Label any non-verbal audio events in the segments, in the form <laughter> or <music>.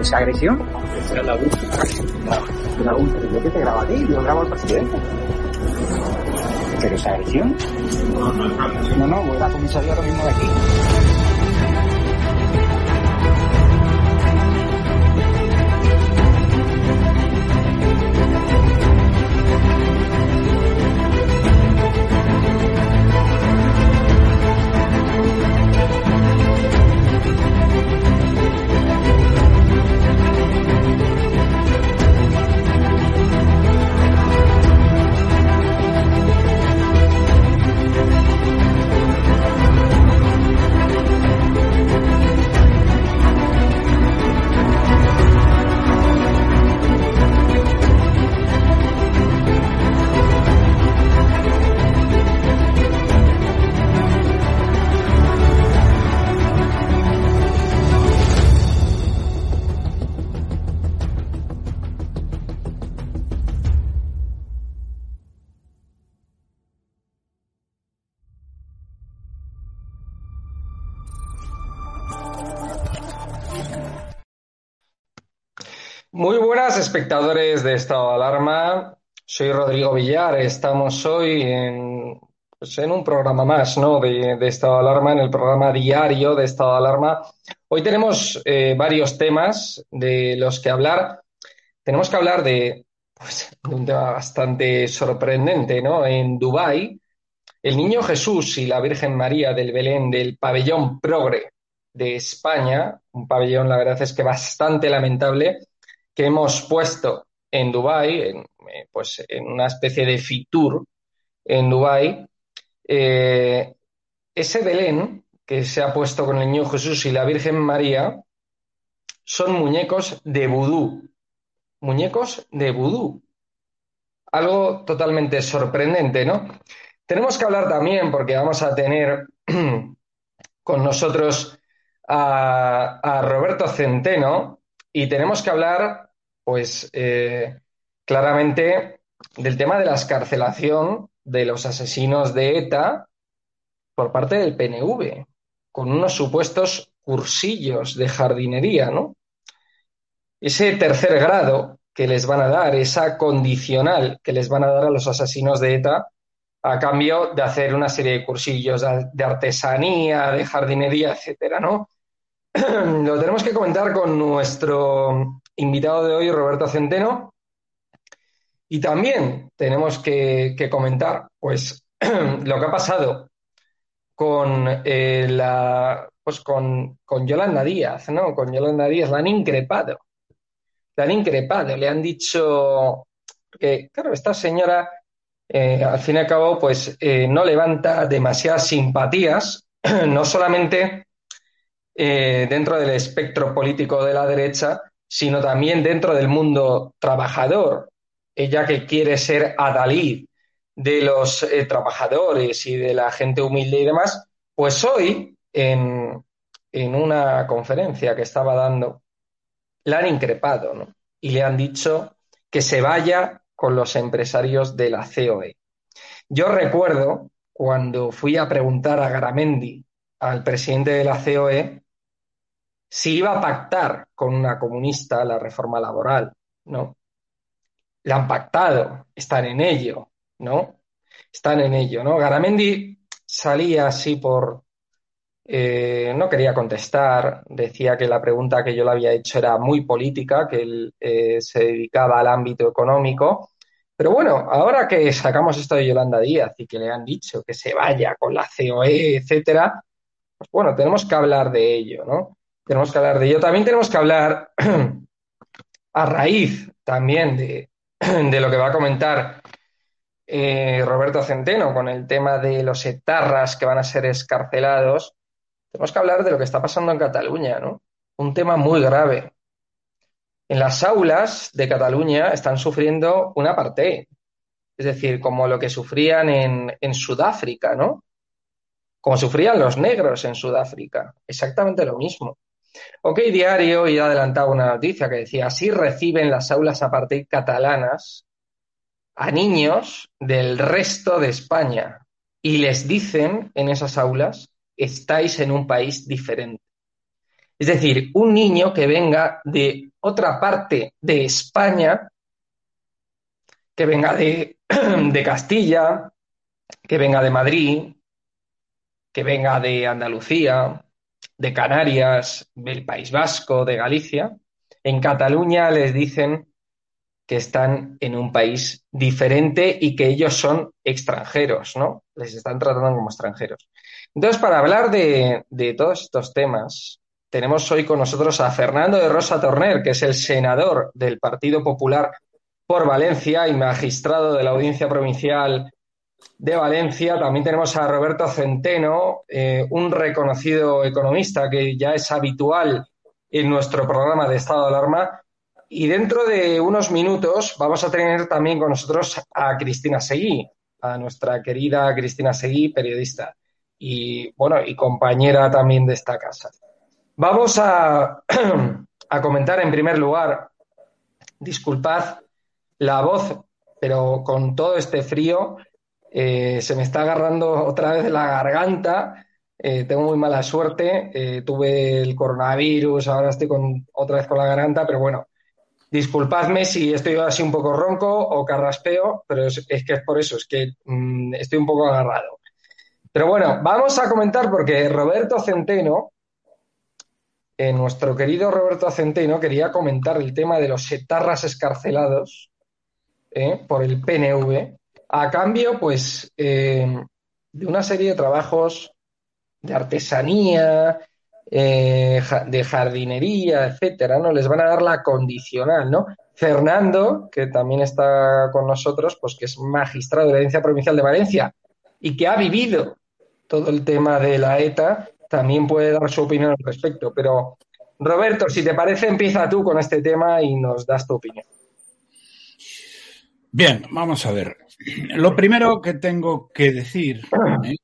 esa agresión? Esa la UCI. La UCI. Yo que te grabo a ti, yo grabo al presidente. ¿Pero esa agresión? No, no, no. No, no, voy a la comisaría ahora mismo de aquí. Espectadores de Estado de Alarma. Soy Rodrigo Villar. Estamos hoy en, pues, en un programa más ¿no? de, Estado de Alarma, en el programa diario de Estado de Alarma. Hoy tenemos eh, varios temas de los que hablar. Tenemos que hablar de, pues, de un tema bastante sorprendente. ¿no? En Dubái, el niño Jesús y la Virgen María del Belén del pabellón Progre de España, un pabellón, la verdad es que bastante lamentable, que hemos puesto en Dubái, en, pues en una especie de Fitur en Dubái, eh, ese Belén que se ha puesto con el niño Jesús y la Virgen María son muñecos de vudú, muñecos de vudú. Algo totalmente sorprendente, ¿no? Tenemos que hablar también, porque vamos a tener <clears throat> con nosotros a Roberto Centeno, y tenemos que hablar, pues, eh, claramente del tema de la escarcelación de los asesinos de ETA por parte del PNV, con unos supuestos cursillos de jardinería, ¿no? Ese tercer grado que les van a dar, esa condicional que les van a dar a los asesinos de ETA a cambio de hacer una serie de cursillos de artesanía, de jardinería, etcétera, ¿no? <clears throat> lo tenemos que comentar con nuestro invitado de hoy, Roberto Centeno. Y también tenemos que, comentar, pues, <clears throat> lo que ha pasado con eh, la, pues con, con, Yolanda Díaz, ¿no? Con Yolanda Díaz la han increpado. La han increpado, le han dicho que, claro, esta señora, eh, al fin y al cabo, pues eh, no levanta demasiadas simpatías, <clears throat> no solamente dentro del espectro político de la derecha, sino también dentro del mundo trabajador. Ella que quiere ser adalid de los eh, trabajadores y de la gente humilde y demás, pues hoy, en, en una conferencia que estaba dando, la han increpado ¿no? y le han dicho que se vaya con los empresarios de la COE. Yo recuerdo cuando fui a preguntar a Garamendi, al presidente de la COE, si iba a pactar con una comunista la reforma laboral, ¿no? La han pactado, están en ello, ¿no? Están en ello, ¿no? Garamendi salía así por... Eh, no quería contestar, decía que la pregunta que yo le había hecho era muy política, que él eh, se dedicaba al ámbito económico. Pero bueno, ahora que sacamos esto de Yolanda Díaz y que le han dicho que se vaya con la COE, etcétera, pues bueno, tenemos que hablar de ello, ¿no? Tenemos que hablar de ello. También tenemos que hablar <clears throat> a raíz también <clears throat> de, lo que va a comentar eh, Roberto Centeno con el tema de los etarras que van a ser escarcelados. Tenemos que hablar de lo que está pasando en Cataluña, ¿no? un tema muy grave. En las aulas de Cataluña están sufriendo una parte, es decir, como lo que sufrían en Sudáfrica, ¿no? Como sufrían los negros en Sudáfrica, exactamente lo mismo. OK Diario ya adelantaba una noticia que decía, así reciben las aulas apartheid catalanas a niños del resto de España y les dicen en esas aulas, estáis en un país diferente. Es decir, un niño que venga de otra parte de España, que venga de, <clears throat> de Castilla, que venga de Madrid, que venga de Andalucía, de Canarias, del País Vasco, de Galicia, en Cataluña les dicen que están en un país diferente y que ellos son extranjeros, ¿no? Les están tratando como extranjeros. Entonces, para hablar de, de todos estos temas, tenemos hoy con nosotros a Fernando de Rosa Torner, que es el senador del Partido Popular por Valencia y magistrado de la Audiencia Provincial de Valencia. También tenemos a Roberto Centeno, eh, un reconocido economista que ya es habitual en nuestro programa de estado de alarma. Y dentro de unos minutos vamos a tener también con nosotros a Cristina Seguí, a nuestra querida Cristina Seguí, periodista y bueno, y compañera también de esta casa. Vamos a, <clears throat> a comentar en primer lugar, disculpad la voz, pero con todo este frío, eh, se me está agarrando otra vez la garganta. Eh, tengo muy mala suerte. Eh, tuve el coronavirus, ahora estoy con, otra vez con la garganta, pero bueno, disculpadme si estoy así un poco ronco o carraspeo, pero es, que es por eso, es que mm, estoy un poco agarrado. Pero bueno, vamos a comentar porque Roberto Centeno, nuestro querido Roberto Centeno, quería comentar el tema de los etarras escarcelados por el PNV a cambio, pues, eh, de una serie de trabajos de artesanía, eh, de jardinería, etcétera, ¿no? Les van a dar la condicional, ¿no? Fernando, que también está con nosotros, pues que es magistrado de la Audiencia Provincial de Valencia y que ha vivido todo el tema de la ETA, también puede dar su opinión al respecto. Pero, Roberto, si te parece, empieza tú con este tema y nos das tu opinión. Bien, vamos a ver. Lo primero que tengo que decir ¿eh?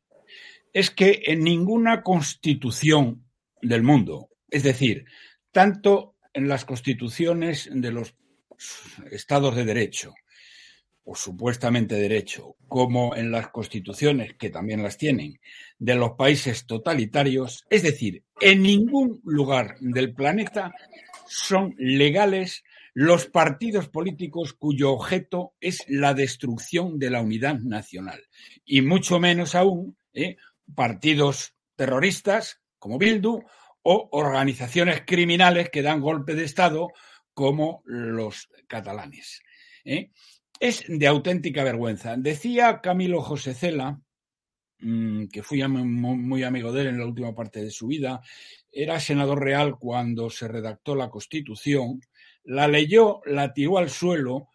es que en ninguna constitución del mundo, es decir, tanto en las constituciones de los estados de derecho, o supuestamente derecho, como en las constituciones, que también las tienen, de los países totalitarios, es decir, en ningún lugar del planeta son legales los partidos políticos cuyo objeto es la destrucción de la unidad nacional. Y mucho menos aún ¿eh? partidos terroristas como Bildu o organizaciones criminales que dan golpe de Estado como los catalanes. ¿eh? Es de auténtica vergüenza. Decía Camilo José Cela, mm, que fui muy amigo de él en la última parte de su vida, era senador real cuando se redactó la Constitución, la leyó, la tiró al suelo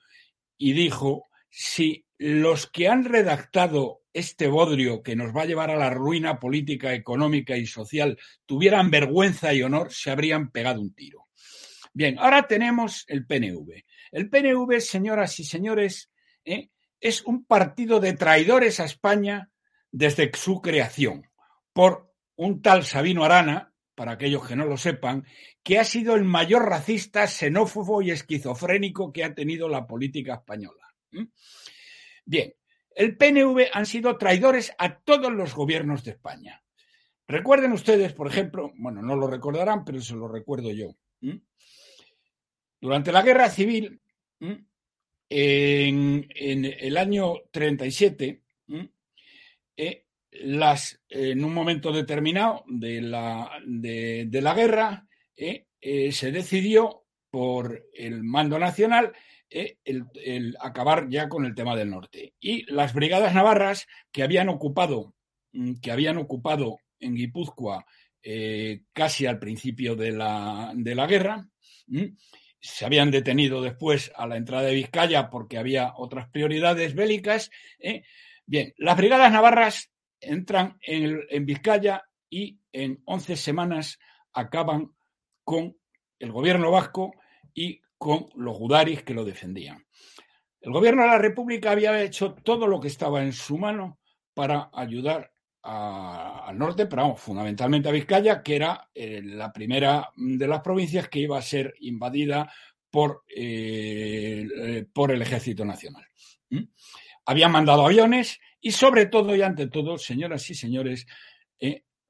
y dijo, si los que han redactado este bodrio que nos va a llevar a la ruina política, económica y social tuvieran vergüenza y honor, se habrían pegado un tiro. Bien, ahora tenemos el PNV. El PNV, señoras y señores, ¿eh? es un partido de traidores a España desde su creación por un tal Sabino Arana, para aquellos que no lo sepan, que ha sido el mayor racista, xenófobo y esquizofrénico que ha tenido la política española. Bien, el PNV han sido traidores a todos los gobiernos de España. Recuerden ustedes, por ejemplo, bueno, no lo recordarán, pero se lo recuerdo yo. Durante la guerra civil, en, el año 37, las, en un momento determinado de la, de, la guerra, eh, eh, se decidió por el mando nacional eh, el, acabar ya con el tema del norte. Y las brigadas navarras que habían ocupado, mm, que habían ocupado en Guipúzcoa casi al principio de la, de la guerra, mm, se habían detenido después a la entrada de Vizcaya porque había otras prioridades bélicas. Bien, las brigadas navarras entran en, Vizcaya y en 11 semanas acaban con el gobierno vasco y con los gudaris que lo defendían. El gobierno de la República había hecho todo lo que estaba en su mano para ayudar al norte, pero fundamentalmente a Vizcaya, que era eh, la primera de las provincias que iba a ser invadida por, eh, eh, por el Ejército Nacional. Habían mandado aviones y sobre todo y ante todo, señoras y señores,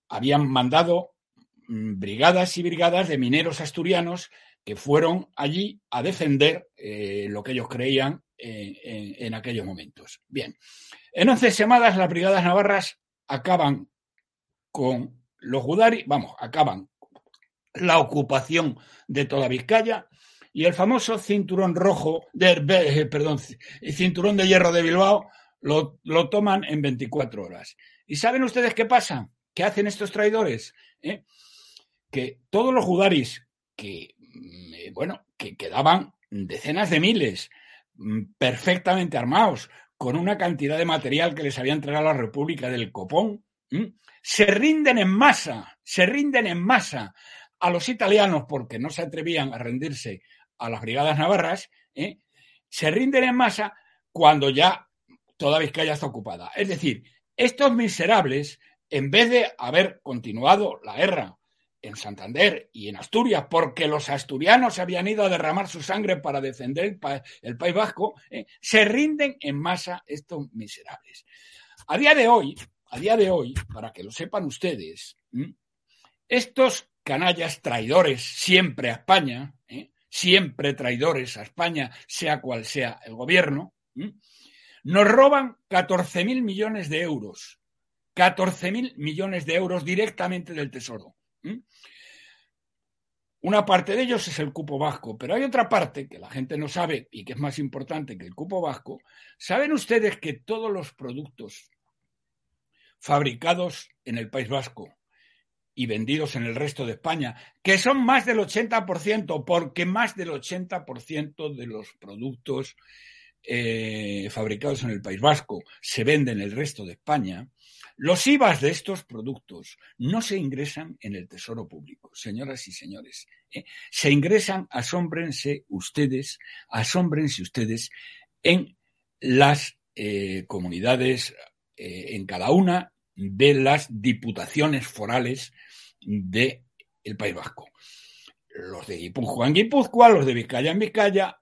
habían mandado mm, brigadas y brigadas de mineros asturianos que fueron allí a defender lo que ellos creían en, aquellos momentos. Bien, en once semanas las brigadas navarras acaban con los Gudari, vamos, acaban la ocupación de toda Vizcaya y el famoso cinturón rojo, de, eh, perdón, cinturón de hierro de Bilbao lo, toman en 24 horas. ¿Y saben ustedes qué pasa? ¿Qué hacen estos traidores? ¿Eh? Que todos los judaris que, mm, eh, bueno, que quedaban decenas de miles mm, perfectamente armados, con una cantidad de material que les había entregado la República del Copón, se rinden en masa, se rinden en masa a los italianos porque no se atrevían a rendirse a las brigadas navarras, ¿eh? se rinden en masa cuando ya toda Vizcaya está ocupada. Es decir, estos miserables, en vez de haber continuado la guerra en Santander y en Asturias, porque los asturianos habían ido a derramar su sangre para defender el, País Vasco, ¿eh? se rinden en masa estos miserables. A día de hoy, a día de hoy, para que lo sepan ustedes, estos canallas traidores siempre a España, ¿eh? siempre traidores a España, sea cual sea el gobierno, nos roban 14.000 millones de euros. 14.000 millones de euros directamente del Tesoro. Una parte de ellos es el cupo vasco, pero hay otra parte que la gente no sabe y que es más importante que el cupo vasco. ¿Saben ustedes que todos los productos fabricados en el País Vasco y vendidos en el resto de España, que son más del 80%, porque más del 80% de los productos eh, fabricados en el País Vasco se venden en el resto de España, los IVAs de estos productos no se ingresan en el Tesoro Público, señoras y señores. ¿eh? Se ingresan, asómbrense ustedes, asómbrense ustedes en las eh, comunidades, eh, en cada una de las diputaciones forales del País Vasco. Los de Guipúzcoa en Guipúzcoa, los de Vizcaya en Vizcaya,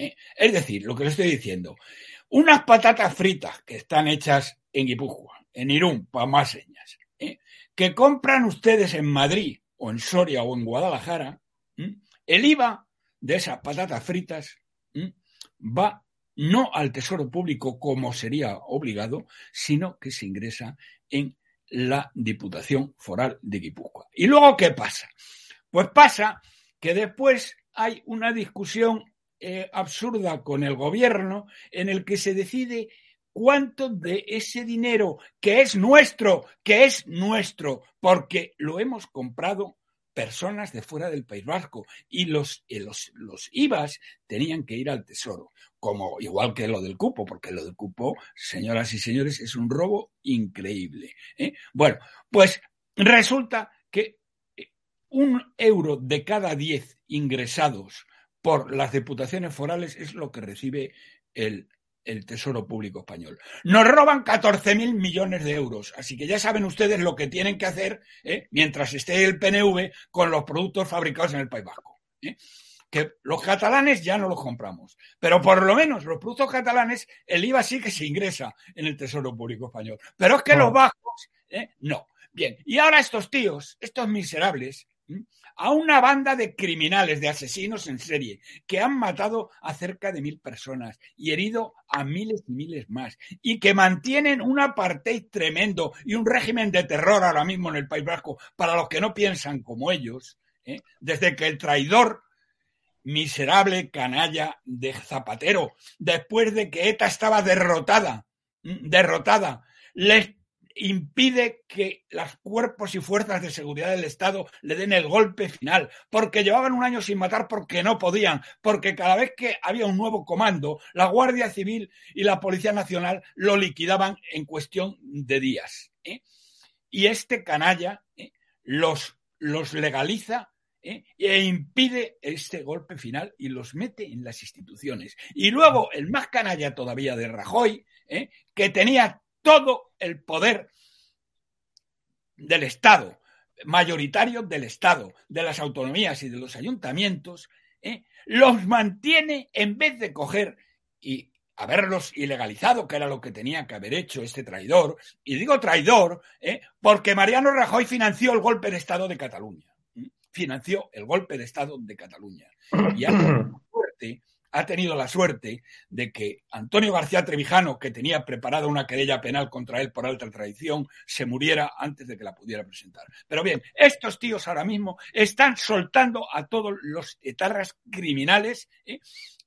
etc. Es decir, lo que le estoy diciendo, unas patatas fritas que están hechas en Guipúzcoa, en Irún, para más señas, ¿eh? que compran ustedes en Madrid o en Soria o en Guadalajara, el IVA de esas patatas fritas va no al tesoro público como sería obligado, sino que se ingresa en la Diputación Foral de Guipúzcoa. ¿Y luego qué pasa? Pues pasa que después hay una discusión eh, absurda con el gobierno en el que se decide cuánto de ese dinero que es nuestro, que es nuestro, porque lo hemos comprado personas de fuera del País Vasco y los, los, los IVAs tenían que ir al Tesoro, como igual que lo del cupo, porque lo del cupo, señoras y señores, es un robo increíble. ¿eh? Bueno, pues resulta que eh, un euro de cada diez ingresados por las diputaciones forales es lo que recibe el el Tesoro Público Español. Nos roban 14.000 millones de euros, así que ya saben ustedes lo que tienen que hacer ¿eh? mientras esté el PNV con los productos fabricados en el País Vasco. ¿eh? Que los catalanes ya no los compramos, pero por lo menos los productos catalanes, el IVA sí que se ingresa en el Tesoro Público Español, pero es que los vascos, ¿eh? no. Bien, y ahora estos tíos, estos miserables, a una banda de criminales, de asesinos en serie, que han matado a cerca de mil personas y herido a miles y miles más, y que mantienen un apartheid tremendo y un régimen de terror ahora mismo en el País Vasco para los que no piensan como ellos, ¿eh? desde que el traidor miserable canalla de Zapatero, después de que ETA estaba derrotada, derrotada, les impide que los cuerpos y fuerzas de seguridad del Estado le den el golpe final, porque llevaban un año sin matar porque no podían, porque cada vez que había un nuevo comando, la Guardia Civil y la Policía Nacional lo liquidaban en cuestión de días. ¿eh? Y este canalla ¿eh? los, los legaliza ¿eh? e impide este golpe final y los mete en las instituciones. Y luego el más canalla todavía de Rajoy, que tenía todo el poder del Estado, mayoritario del Estado, de las autonomías y de los ayuntamientos, ¿eh? los mantiene en vez de coger y haberlos ilegalizado, que era lo que tenía que haber hecho este traidor. Y digo traidor ¿eh? porque Mariano Rajoy financió el golpe de Estado de Cataluña. Financió el golpe de Estado de Cataluña. Y ha tenido, suerte, ha tenido la suerte de que Antonio García Trevijano, que tenía preparada una querella penal contra él por alta traición, se muriera antes de que la pudiera presentar. Pero bien, estos tíos ahora mismo están soltando a todos los etarras criminales ¿eh?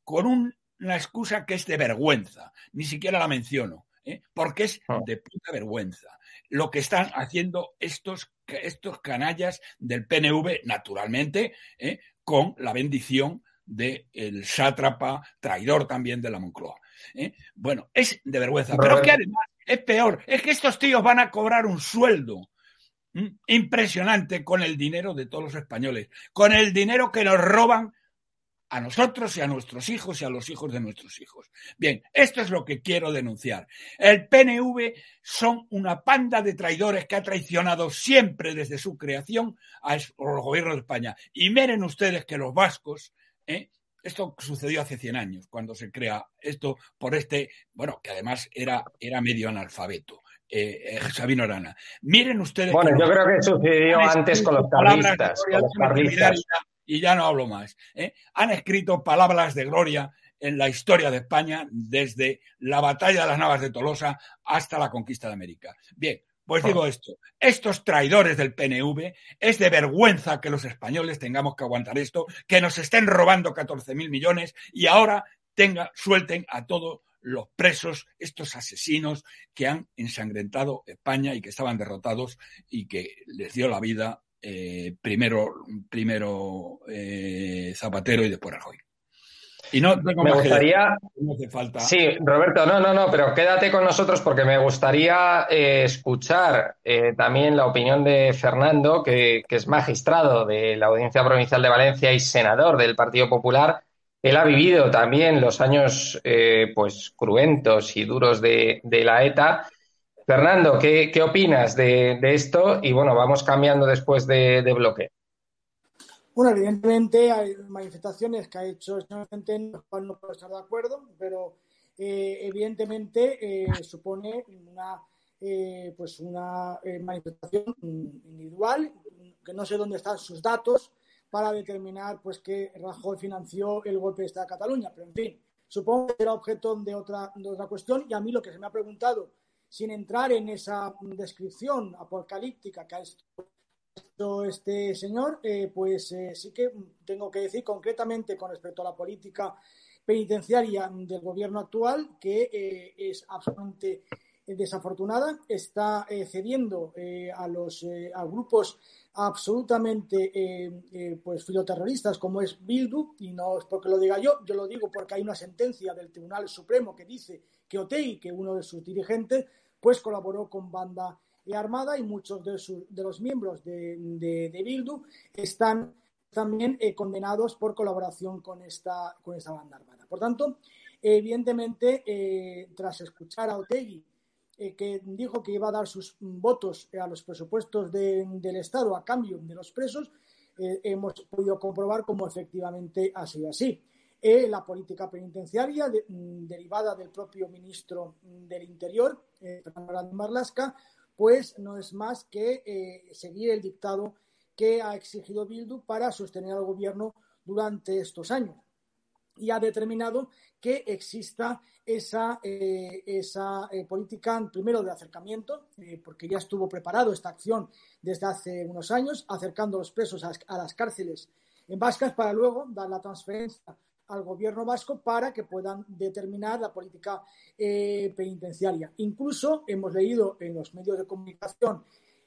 con un una excusa que es de vergüenza, ni siquiera la menciono, ¿eh? porque es ah. de puta vergüenza. Lo que están haciendo estos, estos canallas del PNV, naturalmente, ¿eh? con la bendición del sátrapa, traidor también de la Moncloa. ¿eh? Bueno, es de vergüenza, pero que además es peor, es que estos tíos van a cobrar un sueldo impresionante con el dinero de todos los españoles, con el dinero que nos roban a nosotros y a nuestros hijos y a los hijos de nuestros hijos. Bien, esto es lo que quiero denunciar. El PNV son una panda de traidores que ha traicionado siempre desde su creación al gobierno de España. Y miren ustedes que los vascos, ¿eh? esto sucedió hace 100 años, cuando se crea esto por este, bueno, que además era, era medio analfabeto. Eh, eh Sabino Arana. Miren ustedes. Bueno, yo creo que sucedió antes con los carlistas. Con los carlistas y ya no hablo más. ¿eh? Han escrito palabras de gloria en la historia de España desde la batalla de las Navas de Tolosa hasta la conquista de América. Bien, pues digo esto, estos traidores del PNV, es de vergüenza que los españoles tengamos que aguantar esto, que nos estén robando 14 mil millones y ahora tenga, suelten a todos los presos, estos asesinos que han ensangrentado España y que estaban derrotados y que les dio la vida eh, primero, primero eh, Zapatero y después Rajoy. Y no me gustaría. falta. Sí, Roberto, no, no, no, pero quédate con nosotros porque me gustaría eh, escuchar también la opinión de Fernando, que, es magistrado de la Audiencia Provincial de Valencia y senador del Partido Popular. Él ha vivido también los años pues cruentos y duros de, de la ETA Fernando, ¿qué, opinas de, esto? Y bueno, vamos cambiando después de, bloque. Bueno, evidentemente hay manifestaciones que ha hecho en las cuales no puedo estar de acuerdo, pero eh, evidentemente eh, supone una, eh, pues una manifestación individual, que no sé dónde están sus datos para determinar pues que Rajoy financió el golpe de Estado de Cataluña, pero en fin, supongo que era objeto de otra, de otra cuestión. Y a mí lo que se me ha preguntado sin entrar en esa descripción apocalíptica que ha hecho este señor, eh, pues eh, sí que tengo que decir concretamente con respecto a la política penitenciaria del gobierno actual que eh, es absolutamente desafortunada, está cediendo a los a grupos absolutamente pues filoterroristas como es Bildu y no es porque lo diga yo, yo lo digo porque hay una sentencia del Tribunal Supremo que dice que Otei, que uno de sus dirigentes pues colaboró con banda armada y muchos de, los miembros de, Bildu están también eh, condenados por colaboración con esta, con esta banda armada. Por tanto, evidentemente, eh, tras escuchar a Otegui, eh, que dijo que iba a dar sus votos a los presupuestos del Estado a cambio de los presos, hemos podido comprobar cómo efectivamente ha sido así. La política penitenciaria mm, derivada del propio ministro del Interior, Fernando Marlasca, pues no es más que eh, seguir el dictado que ha exigido Bildu para sostener al gobierno durante estos años. Y ha determinado que exista esa, esa política, primero de acercamiento, porque ya estuvo preparado esta acción desde hace unos años, acercando a los presos a, a las cárceles en vascas para luego dar la transferencia al gobierno vasco para que puedan determinar la política eh, penitenciaria. Incluso hemos leído en los medios de comunicación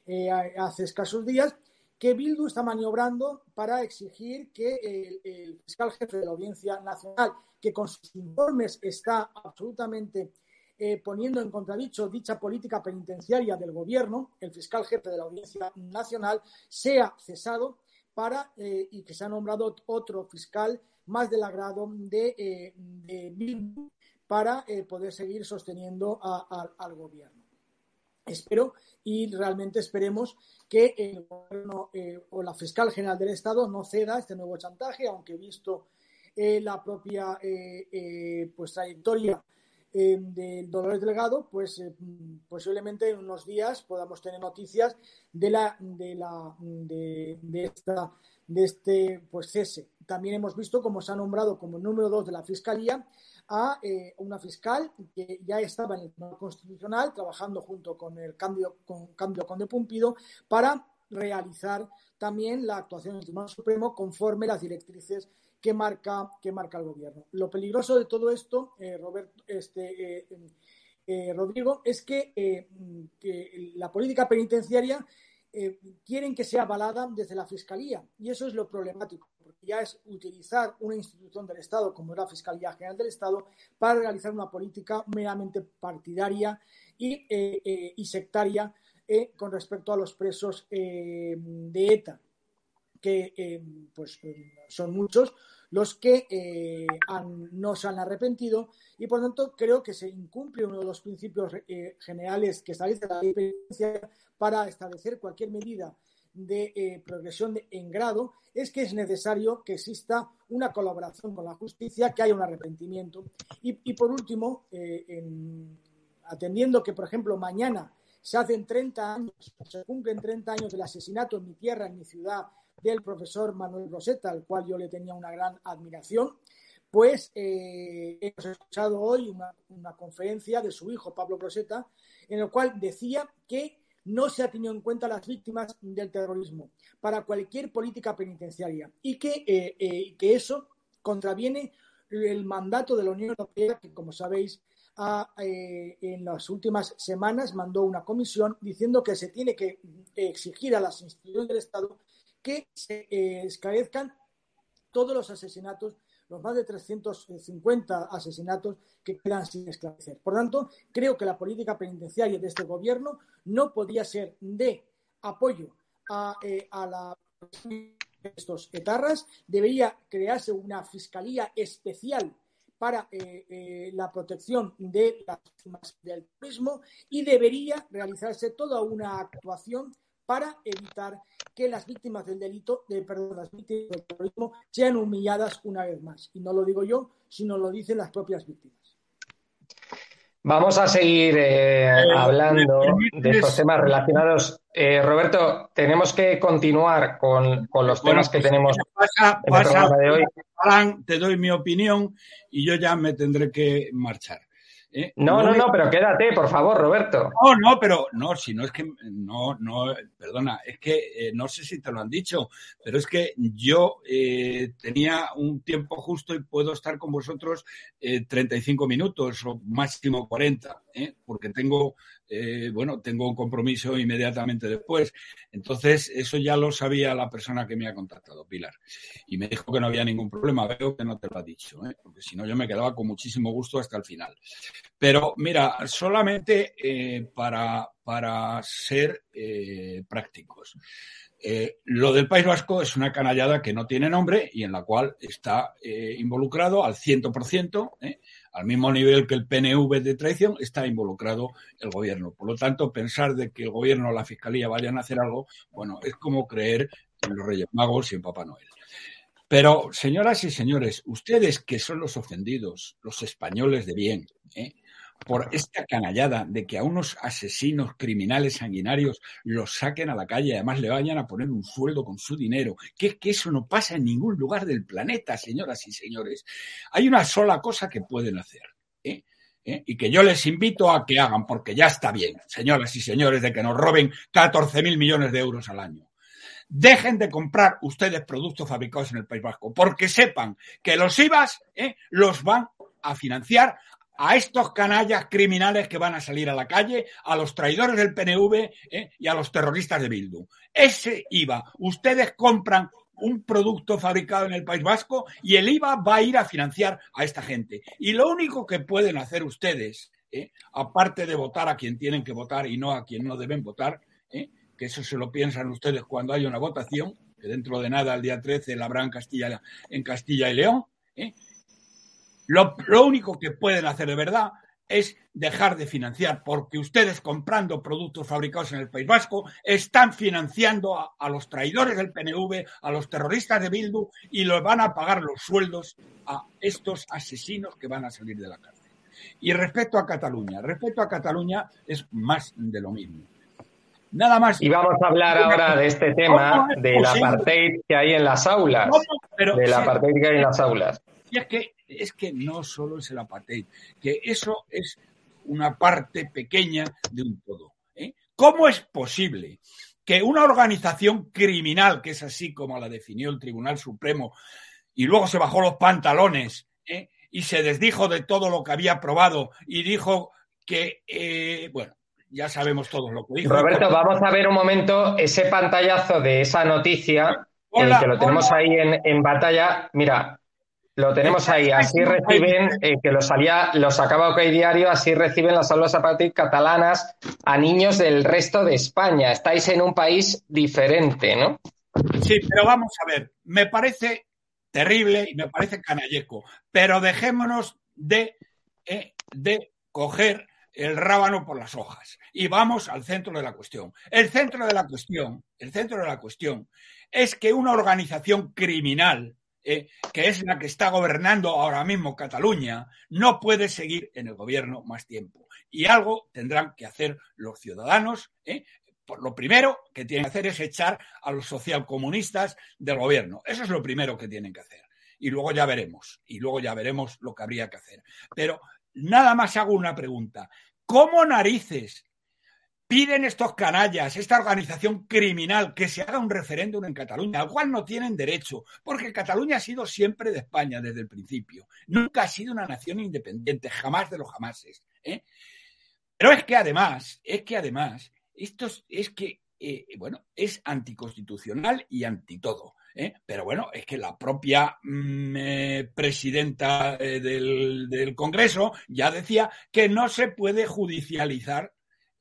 eh, hace escasos días que Bildu está maniobrando para exigir que el, fiscal jefe de la Audiencia Nacional, que con sus informes está absolutamente eh, poniendo en contradicho dicha política penitenciaria del gobierno, el fiscal jefe de la Audiencia Nacional, sea cesado para, y que se ha nombrado otro fiscal más del agrado de, de para poder seguir sosteniendo al gobierno. Espero y realmente esperemos que el gobierno o la fiscal general del Estado no ceda este nuevo chantaje, aunque visto la propia pues, trayectoria del Dolores Delgado, pues eh, posiblemente en unos días podamos tener noticias de la de la de, esta de este pues cese. También hemos visto cómo se ha nombrado como número dos de la fiscalía a eh, una fiscal que ya estaba en el Tribunal Constitucional trabajando junto con el cambio con cambio Conde Pumpido para realizar también la actuación del Tribunal Supremo conforme las directrices que marca, que marca el gobierno. Lo peligroso de todo esto, eh, Roberto, este, eh, Rodrigo, es que, la política penitenciaria quieren que sea avalada desde la Fiscalía y eso es lo problemático, ya es utilizar una institución del Estado como la Fiscalía General del Estado para realizar una política meramente partidaria y, y sectaria con respecto a los presos de ETA que pues son muchos, los que eh, no se han arrepentido y por tanto creo que se incumple uno de los principios eh, generales que establece la ley para establecer cualquier medida de eh, progresión en grado es que es necesario que exista una colaboración con la justicia, que haya un arrepentimiento. Y, por último, atendiendo que, por ejemplo, mañana se hacen 30 años, se cumplen 30 años del asesinato en mi tierra, en mi ciudad, del profesor Manuel Rosetta, al cual yo le tenía una gran admiración, pues eh, hemos escuchado hoy una, conferencia de su hijo Pablo Rosetta, en el cual decía que no se ha tenido en cuenta las víctimas del terrorismo para cualquier política penitenciaria y que, eh, eh, que eso contraviene el mandato de la Unión Europea, que como sabéis, en las últimas semanas mandó una comisión diciendo que se tiene que exigir a las instituciones del Estado que se eh, esclarezcan todos los asesinatos, los más de 350 asesinatos que quedan sin esclarecer. Por tanto, creo que la política penitenciaria de este gobierno no podía ser de apoyo a, eh, la estos etarras, debería crearse una fiscalía especial para eh, la protección de las del turismo y debería realizarse toda una actuación para evitar que las víctimas del delito, de, perdón, las víctimas del terrorismo sean humilladas una vez más. Y no lo digo yo, sino lo dicen las propias víctimas. Vamos a seguir eh, eh, hablando de estos temas relacionados. Eh, Roberto, tenemos que continuar con, los temas que pues, tenemos en el programa de hoy. te doy mi opinión y yo ya me tendré que marchar. ¿Eh? No, no, no, pero quédate, por favor, Roberto. No, no, pero no, si no es que, no, no, perdona, es que eh, no sé si te lo han dicho, pero es que yo eh, tenía un tiempo justo y puedo estar con vosotros 35 minutos o máximo 40, porque tengo eh, bueno, tengo un compromiso inmediatamente después. Entonces, eso ya lo sabía la persona que me ha contactado, Pilar. Y me dijo que no había ningún problema. Veo que no te lo ha dicho, ¿eh? porque si no yo me quedaba con muchísimo gusto hasta el final. Pero mira, solamente eh, para, para ser prácticos. lo del País Vasco es una canallada que no tiene nombre y en la cual está involucrado al 100%, ¿eh? Al mismo nivel que el PNV de traición, está involucrado el gobierno. Por lo tanto, pensar de que el gobierno o la fiscalía vayan a hacer algo, bueno, es como creer en los Reyes Magos y en Papá Noel. Pero, señoras y señores, ustedes que son los ofendidos, los españoles de bien, ¿eh? Por esta canallada de que a unos asesinos criminales sanguinarios los saquen a la calle y además le vayan a poner un sueldo con su dinero. Que es que eso no pasa en ningún lugar del planeta, señoras y señores. Hay una sola cosa que pueden hacer. ¿eh? ¿Eh? Y que yo les invito a que hagan, porque ya está bien, señoras y señores, de que nos roben 14 mil millones de euros al año. Dejen de comprar ustedes productos fabricados en el País Vasco, porque sepan que los IVAs ¿eh? los van a financiar a estos canallas criminales que van a salir a la calle, a los traidores del PNV ¿eh? y a los terroristas de Bildu. Ese IVA, ustedes compran un producto fabricado en el País Vasco y el IVA va a ir a financiar a esta gente. Y lo único que pueden hacer ustedes, ¿eh? aparte de votar a quien tienen que votar y no a quien no deben votar, ¿eh? que eso se lo piensan ustedes cuando hay una votación, que dentro de nada, el día 13, la habrá en Castilla, en Castilla y León, ¿eh? Lo, lo único que pueden hacer de verdad es dejar de financiar, porque ustedes comprando productos fabricados en el País Vasco están financiando a, a, los traidores del PNV, a los terroristas de Bildu y los van a pagar los sueldos a estos asesinos que van a salir de la cárcel. Y respecto a Cataluña, respecto a Cataluña es más de lo mismo. Nada más. Y vamos a hablar ahora de este tema del apartheid que hay en las aulas. Pero, del apartheid que hay en las aulas. Y es que, es que no solo es el apartheid, que eso es una parte pequeña de un todo. ¿eh? ¿Cómo es posible que una organización criminal, que es así como la definió el Tribunal Supremo, y luego se bajó los pantalones ¿eh? y se desdijo de todo lo que había probado y dijo que, eh, bueno, ya sabemos todos lo que dijo. Roberto, vamos a ver un momento ese pantallazo de esa noticia, hola, que lo tenemos hola. ahí en, en, batalla. Mira, lo tenemos ahí. Así reciben, eh, que los, salía, los acaba OK Diario, así reciben las aulas zapatil catalanas a niños del resto de España. Estáis en un país diferente, ¿no? Sí, pero vamos a ver. Me parece terrible y me parece canalleco, pero dejémonos de, eh, de coger el rábano por las hojas. Y vamos al centro de la cuestión. El centro de la cuestión, el centro de la cuestión es que una organización criminal, eh, que es la que está gobernando ahora mismo Cataluña, no puede seguir en el gobierno más tiempo. Y algo tendrán que hacer los ciudadanos. Eh, por lo primero que tienen que hacer es echar a los socialcomunistas del gobierno. Eso es lo primero que tienen que hacer. Y luego ya veremos. Y luego ya veremos lo que habría que hacer. Pero nada más hago una pregunta. ¿Cómo narices piden estos canallas, esta organización criminal, que se haga un referéndum en Cataluña, al cual no tienen derecho, porque Cataluña ha sido siempre de España desde el principio. Nunca ha sido una nación independiente, jamás de los jamases. ¿eh? Pero es que además, es que además, esto es, que, eh, bueno, es anticonstitucional y anti todo. ¿eh? Pero bueno, es que la propia mmm, eh, presidenta del, Congreso ya decía que no se puede judicializar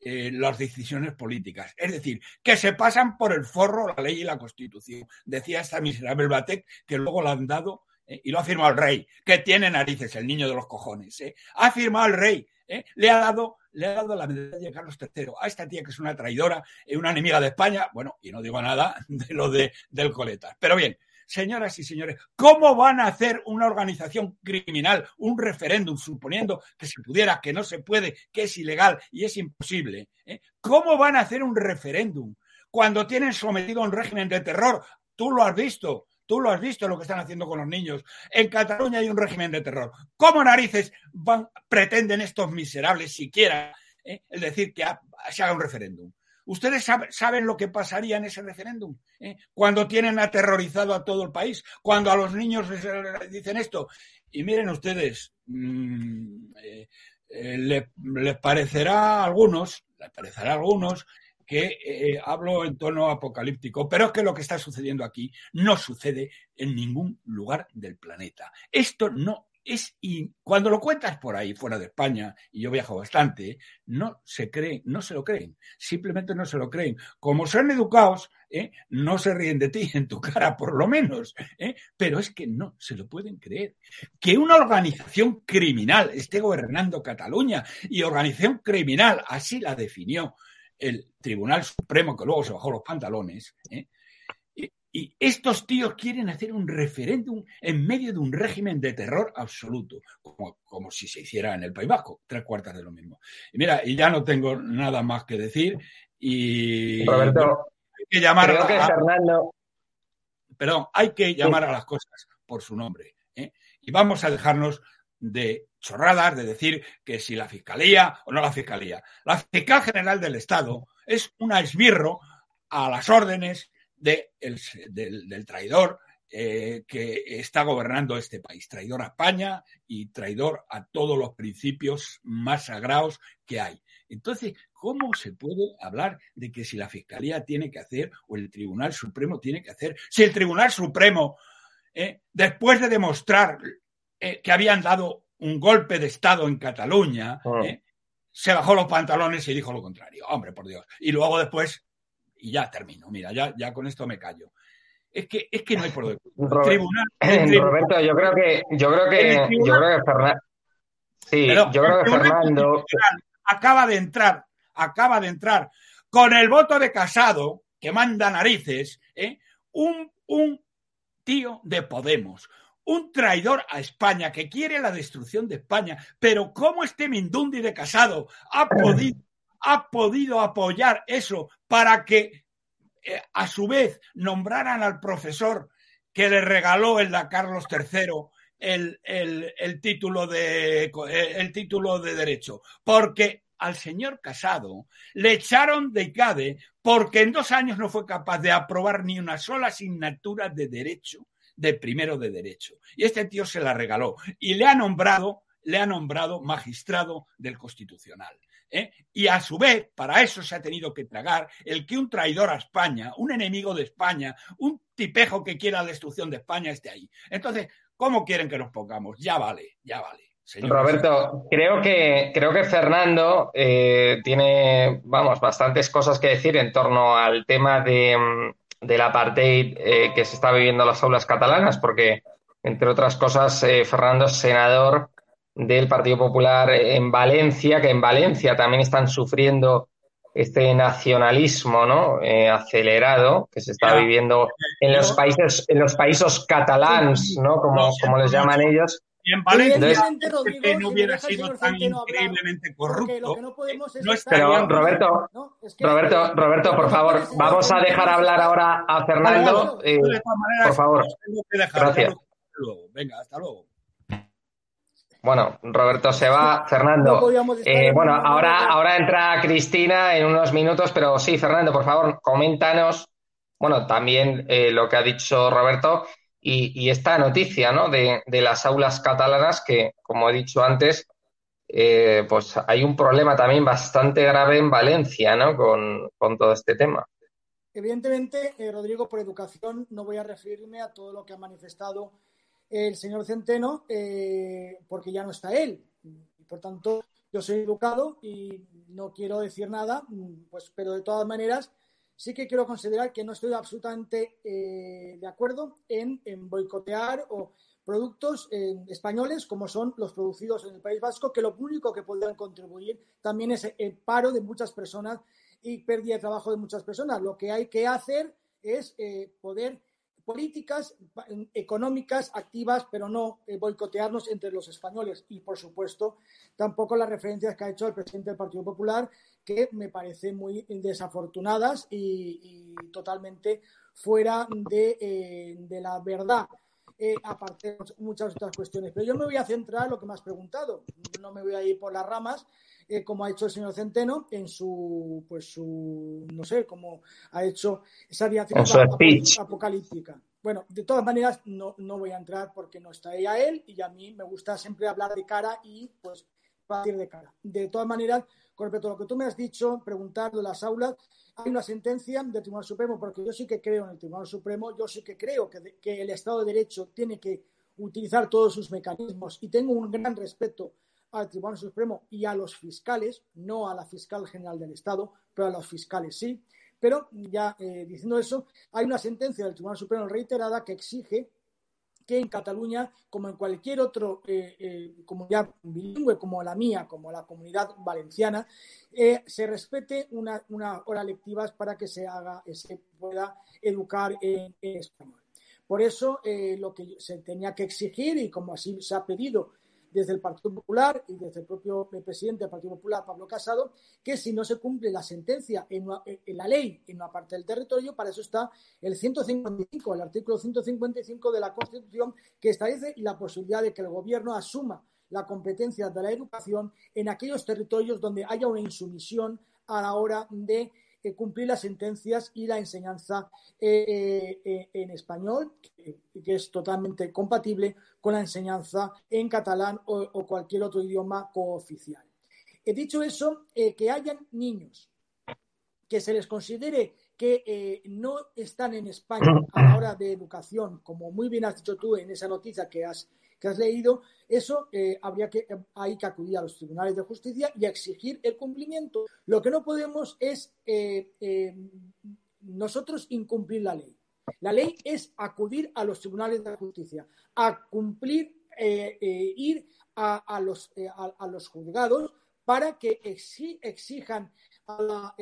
las decisiones políticas. Es decir, que se pasan por el forro la ley y la Constitución. Decía esta miserable Batek que luego la han dado y lo ha firmado el rey, que tiene narices, el niño de los cojones. Ha firmado el rey, le ha dado le ha dado la medalla de Carlos III a esta tía que es una traidora, una enemiga de España, bueno, y no digo nada <laughs> de lo de, del coleta. Pero bien, señoras y señores, ¿cómo van a hacer una organización criminal un referéndum suponiendo que se pudiera, que no se puede, que es ilegal y es imposible? ¿eh? ¿Cómo van a hacer un referéndum cuando tienen sometido a un régimen de terror? Tú lo has visto. Tú lo has visto lo que están haciendo con los niños. En Cataluña hay un régimen de terror. ¿Cómo narices van, pretenden estos miserables siquiera eh, es decir que se haga un referéndum? ¿Ustedes sabe, saben lo que pasaría en ese referéndum? ¿Eh? Cuando tienen aterrorizado a todo el país, cuando a los niños les, les dicen esto. Y miren ustedes, mmm, eh, les le parecerá a algunos, les parecerá a algunos que eh, hablo en tono apocalíptico, pero es que lo que está sucediendo aquí no sucede en ningún lugar del planeta. Esto no es y cuando lo cuentas por ahí fuera de España y yo viajo bastante no se creen no se lo creen simplemente no se lo creen como son educados ¿eh? no se ríen de ti <laughs> en tu cara por lo menos ¿eh? pero es que no se lo pueden creer que una organización criminal esté gobernando Cataluña y organización criminal así la definió el Tribunal Supremo, que luego se bajó los pantalones, ¿eh? Y, estos tíos quieren hacer un referéndum en medio de un régimen de terror absoluto, como, como, si se hiciera en el País Vasco, tres cuartas de lo mismo. Y mira, y ya no tengo nada más que decir, y Roberto, bueno, hay que llamar creo a, que Fernando... Perdón, hay que llamar a las cosas por su nombre. ¿eh? Y vamos a dejarnos de chorradas de decir que si la fiscalía o no la fiscalía. La fiscal general del Estado es un esbirro a las órdenes de el, del, del, traidor eh, que está gobernando este país. Traidor a España y traidor a todos los principios más sagrados que hay. Entonces, ¿cómo se puede hablar de que si la fiscalía tiene que hacer o el Tribunal Supremo tiene que hacer? Si el Tribunal Supremo, eh, después de demostrar eh, que habían dado un golpe de Estado en Cataluña, oh. ¿eh? se bajó los pantalones y dijo lo contrario. Hombre, por Dios. Y luego después, y ya termino, mira, ya, ya con esto me callo. Es que, es que no hay por dónde. <laughs> Robert- <laughs> Tribunal, Roberto, yo creo que, yo creo que, yo creo que Fernan- sí, Pero yo creo que Fernando, acaba de entrar, acaba de entrar con el voto de Casado, que manda narices, ¿eh? un, un tío de Podemos, un traidor a España que quiere la destrucción de España. Pero ¿cómo este Mindundi de Casado ha <laughs> podido, ha podido apoyar eso para que eh, a su vez nombraran al profesor que le regaló el da Carlos III el, el- título de, el título de derecho? Porque al señor Casado le echaron de ICADE porque en dos años no fue capaz de aprobar ni una sola asignatura de derecho, de primero de derecho. Y este tío se la regaló y le ha nombrado, le ha nombrado magistrado del Constitucional. ¿Eh? Y a su vez, para eso se ha tenido que tragar el que un traidor a España, un enemigo de España, un tipejo que quiera la destrucción de España esté ahí. Entonces, ¿cómo quieren que nos pongamos? Ya vale, ya vale. señores. Roberto, creo que, creo que Fernando eh, tiene, vamos, bastantes cosas que decir en torno al tema de, mm, del apartheid eh, que se está viviendo en las aulas catalanas, porque, entre otras cosas, Fernando es senador del Partido Popular en Valencia, que en Valencia también están sufriendo este nacionalismo ¿no? Eh, acelerado que se está viviendo en los países, en los países catalans, ¿no? Como, como les llaman ellos. Y en Valencia, Rodrigo, PP no hubiera sido tan increíblemente corrupto. que no Pero, Roberto, No, es que- Roberto, Roberto, por favor, vamos a dejar hablar ahora a Fernando. eh, por favor. que. Gracias. Hasta luego. Venga, hasta luego. Bueno, Roberto se va. Fernando, eh, en bueno, ahora, ahora entra Cristina en unos minutos, pero sí, Fernando, por favor, coméntanos, bueno, también eh, lo que ha dicho Roberto y, y esta noticia, ¿no? De, de las aulas catalanas que, como he dicho antes, eh, pues hay un problema también bastante grave en Valencia, ¿no? Con, con todo este tema. Evidentemente, Rodrigo, por educación no voy a referirme a todo lo que ha manifestado el señor Centeno, eh, porque ya no está él. Y por tanto, yo soy educado y no quiero decir nada, pues, pero de todas maneras, sí que quiero considerar que no estoy absolutamente eh, de acuerdo en, boicotear o productos eh, españoles como son los producidos en el País Vasco, que lo único que podrían contribuir también es el paro de muchas personas y pérdida de trabajo de muchas personas. Lo que hay que hacer es poder políticas económicas activas, pero no eh, boicotearnos entre los españoles. Y, por supuesto, tampoco las referencias que ha hecho el presidente del Partido Popular, que me parecen muy desafortunadas y, y totalmente fuera de, eh, de la verdad. Eh, aparte de muchas otras cuestiones. Pero yo me voy a centrar en lo que me has preguntado. No me voy a ir por las ramas, eh, como ha hecho el señor Centeno en su, pues su, no sé, como ha hecho esa speech. apocalíptica. Bueno, de todas maneras, no, no voy a entrar porque no está ella él y a mí me gusta siempre hablar de cara y pues partir de cara. De todas maneras, con respecto a lo que tú me has dicho, preguntar de las aulas, hay una sentencia del Tribunal Supremo, porque yo sí que creo en el Tribunal Supremo, yo sí que creo que, que el Estado de Derecho tiene que utilizar todos sus mecanismos y tengo un gran respeto al Tribunal Supremo y a los fiscales, no a la fiscal general del Estado, pero a los fiscales sí. Pero ya eh, diciendo eso, hay una sentencia del Tribunal Supremo reiterada que exige que en Cataluña, como en cualquier otro eh, eh, comunidad bilingüe como la mía, como la comunidad valenciana, eh, se respete unas una horas lectivas para que se haga, se pueda educar en, español. Por eso lo que se tenía que exigir, y como así se ha pedido desde el Partido Popular y desde el propio eh, presidente del Partido Popular, Pablo Casado, que si no se cumple la sentencia en, en la ley en una parte del territorio, para eso está el 155, el artículo 155 de la Constitución, que establece la posibilidad de que el gobierno asuma la competencia de la educación en aquellos territorios donde haya una insumisión a la hora de eh, cumplir las sentencias y la enseñanza eh, eh, en español, que, que es totalmente compatible con la enseñanza en catalán o, cualquier otro idioma cooficial. He dicho eso, eh, que hayan niños que se les considere que eh, no están en España a la hora de educación, como muy bien has dicho tú en esa noticia que has, que has leído, eso eh, habría que, hay que acudir a los tribunales de justicia y exigir el cumplimiento. Lo que no podemos es eh, eh, nosotros incumplir la ley. La ley es acudir a los tribunales de justicia, a cumplir, eh, eh, ir a, los, a, los juzgados para que exijan a la,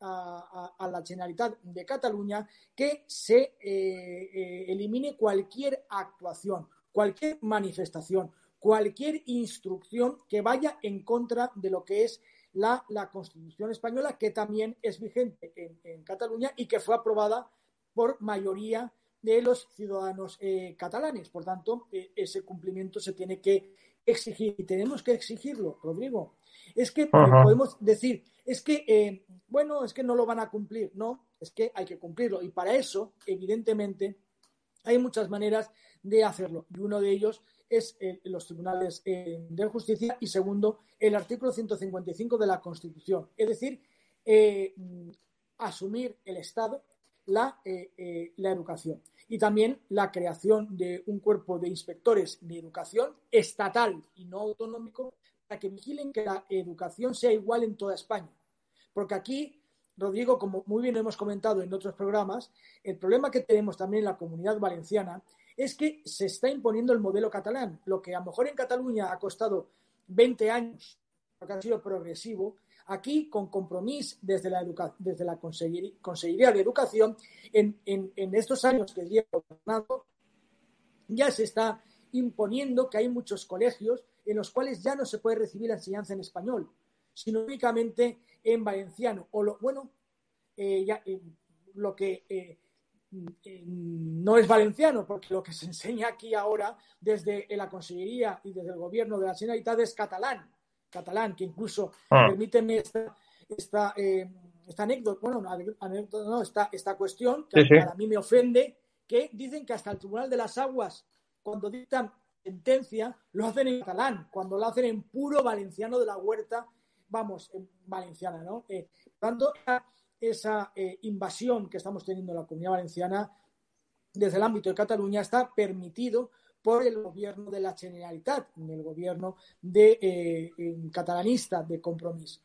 a, la, Generalitat de Cataluña que se elimine cualquier actuación, cualquier manifestación, cualquier instrucción que vaya en contra de lo que es la, la Constitución española, que también es vigente en, Cataluña y que fue aprobada por mayoría de los ciudadanos eh, catalanes. Por tanto, eh, ese cumplimiento se tiene que exigir y tenemos que exigirlo, Rodrigo. Es que podemos decir, es que, eh, bueno, es que no lo van a cumplir. No, es que hay que cumplirlo. Y para eso, evidentemente, hay muchas maneras de hacerlo. Y uno de ellos es eh, los tribunales eh, de justicia y segundo, el artículo 155 de la Constitución. Es decir, eh, asumir el Estado la, la educación y también la creación de un cuerpo de inspectores de educación estatal y no autonómico para que vigilen que la educación sea igual en toda España. Porque aquí, Rodrigo, como muy bien hemos comentado en otros programas, el problema que tenemos también en la comunidad valenciana es que se está imponiendo el modelo catalán. Lo que a lo mejor en Cataluña ha costado 20 años, porque ha sido progresivo, aquí con compromiso desde la, desde la Consejería de Educación, en, estos años que lleva gobernando, ya se está imponiendo que hay muchos colegios en los cuales ya no se puede recibir la enseñanza en español, sino únicamente en valenciano. O lo, bueno, eh, ya, eh, lo que eh, no es valenciano, porque lo que se enseña aquí ahora desde la Consellería y desde el Gobierno de la Generalitat es catalán, catalán, que incluso, ah. permíteme esta, eh, esta, anécdota, bueno, no, esta, esta cuestión, que para mí me ofende, que dicen que hasta el Tribunal de las Aguas, cuando dictan sentencia, lo hacen en catalán, cuando lo hacen en puro valenciano de la huerta, vamos, en valenciana, ¿no? Eh, esa eh, invasión que estamos teniendo en la comunidad valenciana desde el ámbito de Cataluña está permitido por el gobierno de la Generalitat, el gobierno de eh, catalanista de compromiso.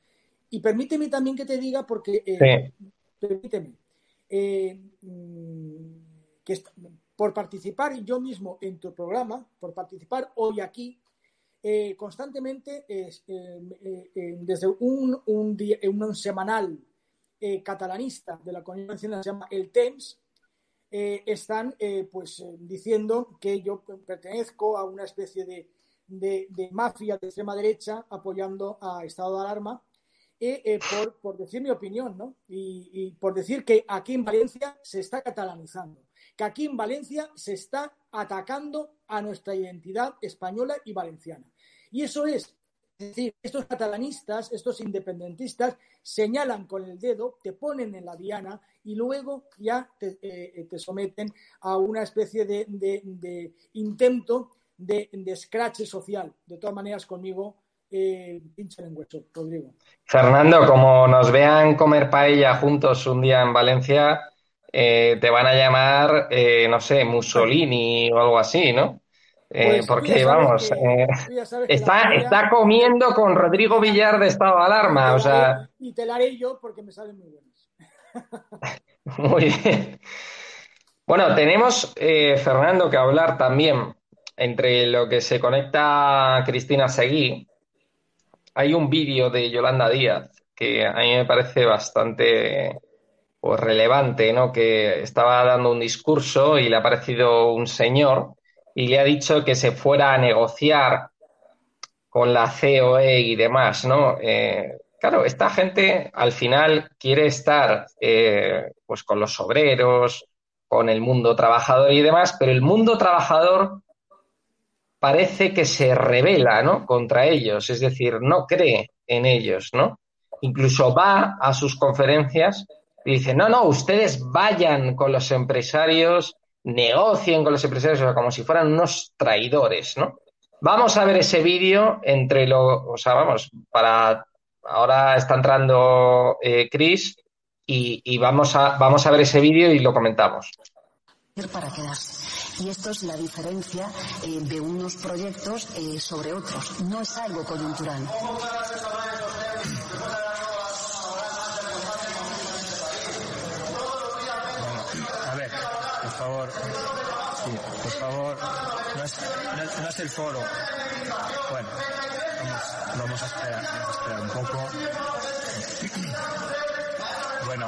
Y permíteme también que te diga, porque eh, permíteme, mm, que por participar yo mismo en tu programa, por participar hoy aquí, constantemente desde un, un, día, un semanal eh, catalanista de la comunidad se llama el TEMS, eh, están eh, pues diciendo que yo pertenezco a una especie de, de, mafia de extrema derecha apoyando a estado de alarma por, por, decir mi opinión ¿no? Y, por decir que aquí en Valencia se está catalanizando que aquí en Valencia se está atacando a nuestra identidad española y valenciana y eso es es decir, estos catalanistas, estos independentistas, señalan con el dedo, te ponen en la diana y luego ya te, eh, someten a una especie de, intento de, escrache social. De todas maneras, conmigo eh, pinchan en hueso, Rodrigo. Fernando, como nos vean comer paella juntos un día en Valencia, eh, te van a llamar, eh, no sé, Mussolini o algo así, ¿no? Eh, pues porque vamos, eh, está, está comiendo con Rodrigo Villar de estado de alarma, o sea. Y te la haré yo porque me salen muy buenos. <laughs> muy bien. Bueno, tenemos, eh, Fernando, que hablar también entre lo que se conecta Cristina Seguí. Hay un vídeo de Yolanda Díaz que a mí me parece bastante pues, relevante, ¿no? Que estaba dando un discurso y le ha parecido un señor y le ha dicho que se fuera a negociar con la COE y demás, ¿no? Eh, claro, esta gente al final quiere estar eh, pues con los obreros, con el mundo trabajador y demás, pero el mundo trabajador parece que se revela, ¿no? Contra ellos, es decir, no cree en ellos, ¿no? Incluso va a sus conferencias y dice, no, no, ustedes vayan con los empresarios negocien con los empresarios como si fueran unos traidores, ¿no? Vamos a ver ese vídeo entre lo, o sea, vamos, para ahora está entrando eh, Chris y, vamos a vamos a ver ese vídeo y lo comentamos. Para quedarse. Y esto es la diferencia eh, de unos proyectos eh, sobre otros. No es algo coyuntural. A favor. Por favor. No es, no es, el foro. Bueno, vamos, vamos a esperar, vamos a esperar un poco. <clears throat> Bueno.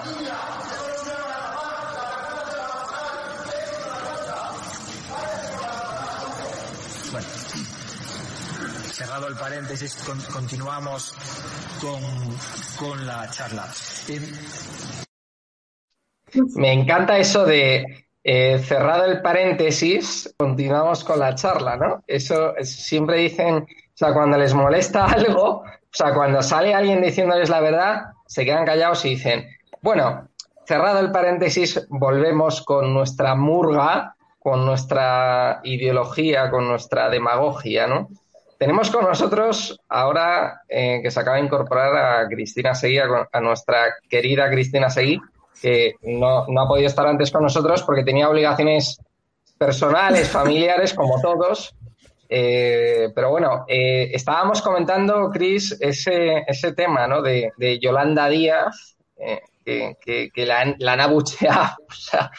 Bueno. Cerrado el paréntesis, con- continuamos con, con la charla. Me encanta eso de eh, cerrado el paréntesis, continuamos con la charla, ¿no? Eso es- siempre dicen, o sea, cuando les molesta <laughs> algo, o sea, cuando sale alguien diciéndoles la verdad, se quedan callados y dicen, bueno, cerrado el paréntesis, volvemos con nuestra murga, con nuestra ideología, con nuestra demagogia, ¿no? Tenemos con nosotros ahora eh, que se acaba de incorporar a Cristina Seguí, a, a nuestra querida Cristina Seguí, que no, no ha podido estar antes con nosotros porque tenía obligaciones personales, familiares, como todos. Eh, pero bueno, eh, estábamos comentando, Cris, ese, ese tema ¿no? de, de Yolanda Díaz, eh, que, que, que la, han- la han abucheado. <laughs> O sea,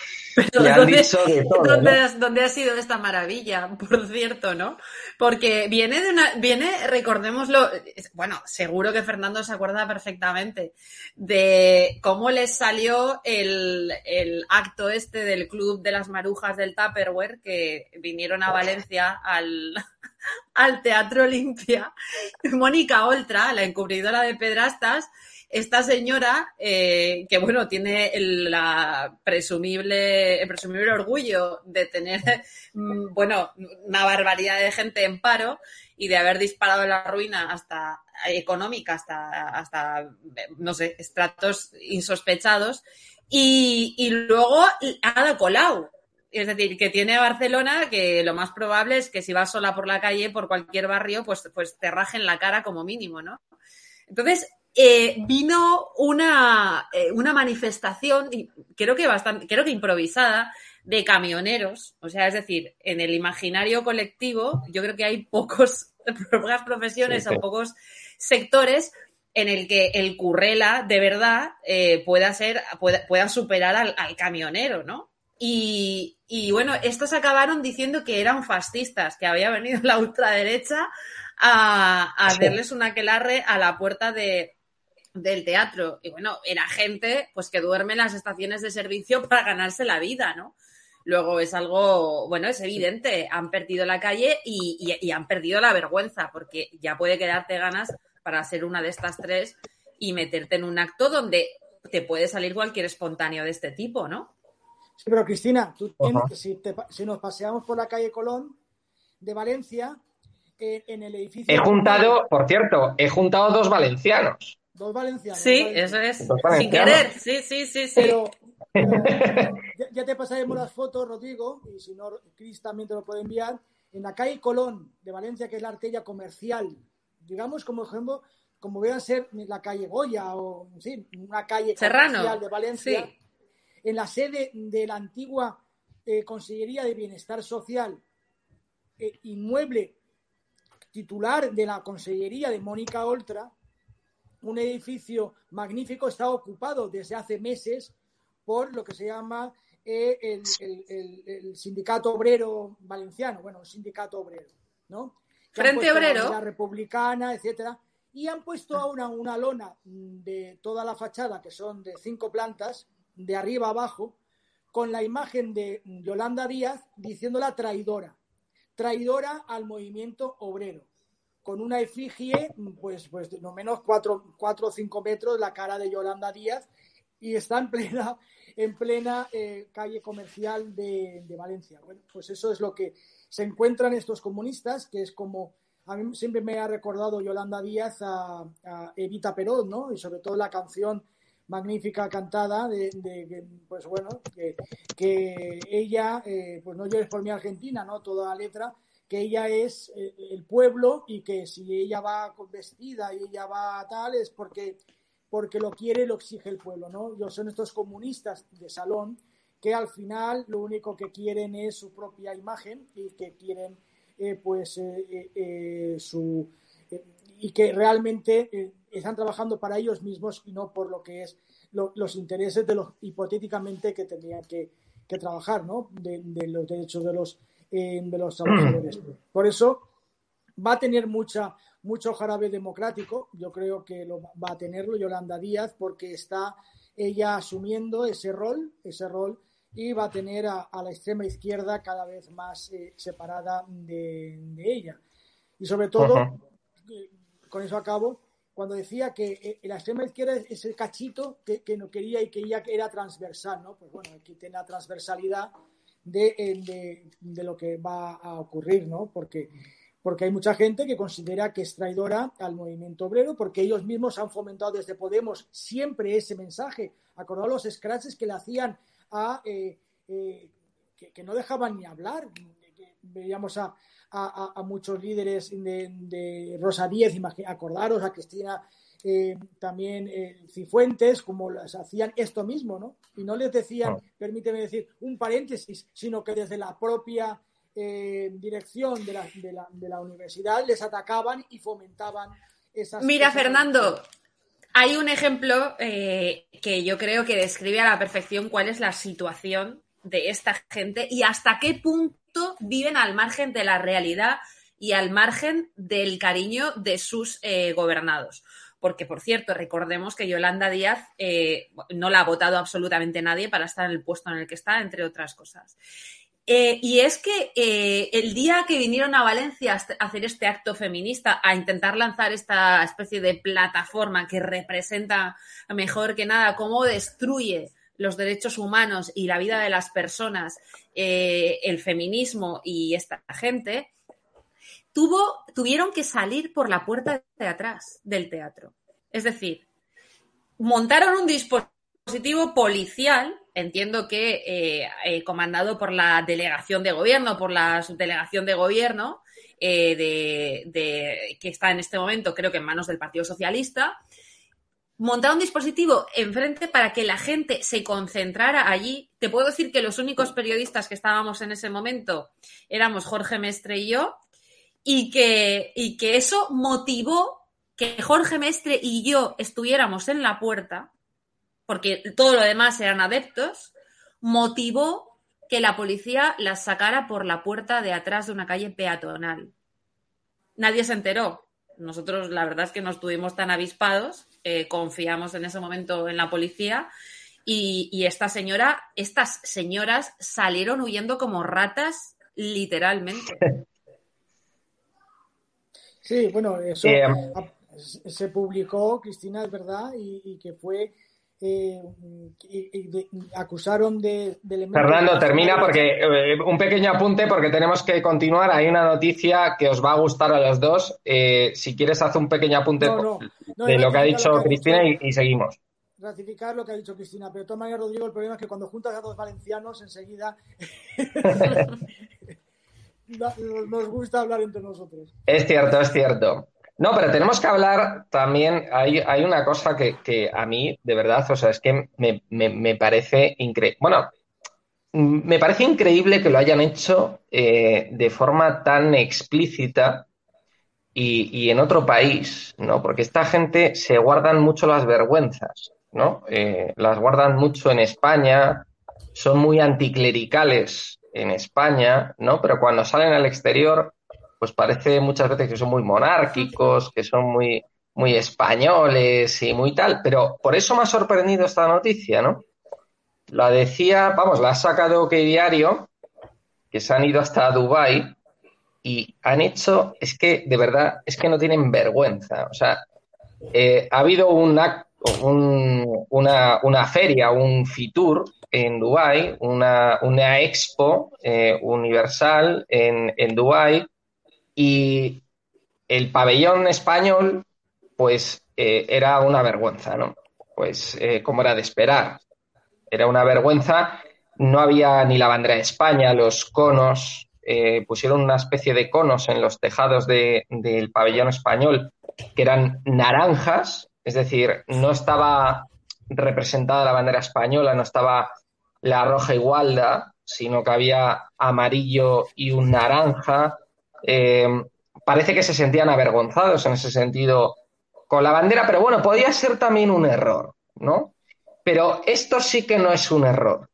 le han ¿Dónde, dicho de <laughs> todo. dónde ¿no? has- dónde ha sido esta maravilla? <laughs> Por cierto, ¿no? Porque viene de una, viene, recordémoslo, bueno, seguro que Fernando se acuerda perfectamente de cómo les salió el, el acto este del Club de las Marujas del Tupperware, que vinieron a Valencia al, al Teatro Olimpia. Mónica Oltra, la encubridora de Pedrastas, esta señora, eh, que bueno, tiene el, presumible, presumible orgullo de tener, <laughs> mm, bueno, una barbaridad de gente en paro y de haber disparado la ruina hasta económica, hasta, hasta no sé, estratos insospechados. Y, y luego Ada Colau, es decir, que tiene Barcelona que lo más probable es que si vas sola por la calle, por cualquier barrio, pues, pues te rajen la cara como mínimo, ¿no? Entonces, eh, vino una, eh, una manifestación, y creo que bastante, creo que improvisada, de camioneros. O sea, es decir, en el imaginario colectivo, yo creo que hay pocos, <laughs> pocas profesiones Sí, sí. o pocos sectores en el que el currela de verdad eh, pueda ser, pueda, pueda superar al, al camionero, ¿no? Y, y, bueno, estos acabaron diciendo que eran fascistas, que había venido <laughs> la ultraderecha a, a Sí. hacerles un aquelarre a la puerta de, del teatro. Y bueno, era gente pues que duerme en las estaciones de servicio para ganarse la vida, ¿no? Luego es algo, bueno, es evidente, han perdido la calle y, y- y han perdido la vergüenza, porque ya puede quedarte ganas para ser una de estas tres y meterte en un acto donde te puede salir cualquier espontáneo de este tipo, ¿no? Sí, pero Cristina, tú si, te si nos paseamos por la calle Colón de Valencia, en, en el edificio... He juntado, por cierto, he juntado dos valencianos. Dos valencianos. Sí, dos valencianos. eso es. Sin querer, sí, sí, sí, sí. Pero, pero <laughs> ya, ya te pasaremos las fotos, Rodrigo, y si no, Cris también te lo puede enviar. En la calle Colón de Valencia, que es la arteria comercial, digamos como ejemplo, como vean ser la calle Goya o en fin, una calle Serrano, comercial de Valencia, sí. en la sede de la antigua eh, Consellería de Bienestar Social, eh, inmueble titular de la Consellería de Mónica Oltra, un edificio magnífico está ocupado desde hace meses por lo que se llama eh, el, el- el- el sindicato obrero valenciano, bueno, el sindicato obrero, ¿no? Que Frente la Obrero. bandera republicana, etcétera, y han puesto ahora una lona de toda la fachada, que son de cinco plantas, de arriba abajo, con la imagen de Yolanda Díaz diciéndola traidora, traidora al movimiento obrero con una efigie, pues, pues no menos cuatro, cuatro o cinco metros la cara de Yolanda Díaz y está en plena, en plena eh, calle comercial de, de Valencia. Bueno, pues eso es lo que se encuentran estos comunistas, que es como a mí siempre me ha recordado Yolanda Díaz a, Evita Perón, ¿no? Y sobre todo la canción magnífica cantada de, pues bueno, que, que ella, eh, pues no llores por mi Argentina, ¿no? Toda la letra, que ella es eh, el pueblo y que si ella va vestida y ella va tal es porque porque lo quiere y lo exige el pueblo, ¿no? Yo son estos comunistas de salón que al final lo único que quieren es su propia imagen y que quieren eh, pues eh, su y que realmente están trabajando para ellos mismos y no por lo que es lo- los intereses de los hipotéticamente que tendrían que, que trabajar, ¿no? De los derechos de los, eh, de los <clears throat> trabajadores. Por eso va a tener mucha, mucho jarabe democrático. Yo creo que lo, va a tenerlo Yolanda Díaz porque está ella asumiendo ese rol, ese rol y va a tener a, a la extrema izquierda cada vez más eh, separada de, de, ella. Y sobre todo, uh -huh. con eso acabo, cuando decía que eh, la extrema izquierda es el cachito que, que, no quería y que ella era transversal, ¿no? Pues bueno, aquí tiene la transversalidad de, eh, de, de lo que va a ocurrir, ¿no? Porque porque hay mucha gente que considera que es traidora al movimiento obrero, porque ellos mismos han fomentado desde Podemos siempre ese mensaje. Acordados los scratches que le hacían a. Eh, eh, que, no dejaban ni hablar. Veíamos a, a, muchos líderes de, de Rosa Díez, acordaros, a Cristina eh, también Cifuentes, como las hacían esto mismo, ¿no? Y no les decían, permíteme decir, un paréntesis, sino que desde la propia eh, dirección de la, de, la, de la, universidad les atacaban y fomentaban esas. Mira, esas Fernando, hay un ejemplo eh, que yo creo que describe a la perfección cuál es la situación de esta gente y hasta qué punto viven al margen de la realidad y al margen del cariño de sus eh, gobernados. Porque, por cierto, recordemos que Yolanda Díaz eh, no la ha votado absolutamente nadie para estar en el puesto en el que está, entre otras cosas. Eh, y es que eh, el día que vinieron a Valencia a hacer este acto feminista, a intentar lanzar esta especie de plataforma que representa mejor que nada cómo destruye los derechos humanos y la vida de las personas, el feminismo y esta gente, tuvieron que salir por la puerta de atrás del teatro. Es decir, montaron un dispositivo policial entiendo que eh, eh, comandado por la delegación de gobierno, por la subdelegación de gobierno, eh, de, que está en este momento, creo que en manos del Partido Socialista, montar un dispositivo enfrente para que la gente se concentrara allí. Te puedo decir que los únicos periodistas que estábamos en ese momento éramos Jorge Mestre y yo, y que, y que eso motivó que Jorge Mestre y yo estuviéramos en la puerta porque todo lo demás eran adeptos, motivó que la policía las sacara por la puerta de atrás de una calle peatonal. Nadie se enteró. Nosotros la verdad es que no estuvimos tan avispados, eh, confiamos en ese momento en la policía y, y, esta señora, estas señoras salieron huyendo como ratas, literalmente. <laughs> Sí, bueno, eso eh, se publicó, Cristina, es verdad, y, y que fue eh, de, acusaron de, de Fernando, termina porque eh, un pequeño apunte porque tenemos que continuar. Hay una noticia que os va a gustar a los dos. Eh, si quieres, haz un pequeño apunte no, no, no, de lo que ha dicho que Cristina dicho, y, y, seguimos. Ratificar lo que ha dicho Cristina, pero de todas maneras, Rodrigo, el problema es que cuando juntas a dos valencianos, enseguida <laughs> nos gusta hablar entre nosotros. Es cierto, es cierto. No, pero tenemos que hablar también, hay, hay una cosa que, que, a mí, de verdad, o sea, es que me, me, me parece increíble. Bueno, me parece increíble que lo hayan hecho eh, de forma tan explícita y, y, en otro país, ¿no? Porque esta gente se guardan mucho las vergüenzas, ¿no? Eh, las guardan mucho en España, son muy anticlericales en España, ¿no? Pero cuando salen al exterior pues parece muchas veces que son muy monárquicos, que son muy, muy españoles y muy tal, pero por eso me ha sorprendido esta noticia, ¿no? La decía, vamos, la ha sacado que diario, que se han ido hasta Dubai y han hecho, es que de verdad, es que no tienen vergüenza. O sea, eh, ha habido un, un, una, una, feria, un Fitur en Dubai, una, una expo eh, universal en, en Dubai, y el pabellón español, pues eh, era una vergüenza, ¿no? Pues eh, como era de esperar, era una vergüenza, no había ni la bandera de España, los conos, eh, pusieron una especie de conos en los tejados de, del pabellón español que eran naranjas, es decir, no estaba representada la bandera española, no estaba la roja igualda, sino que había amarillo y un naranja, eh, parece que se sentían avergonzados en ese sentido con la bandera, pero bueno, podía ser también un error, ¿no? Pero esto sí que no es un error.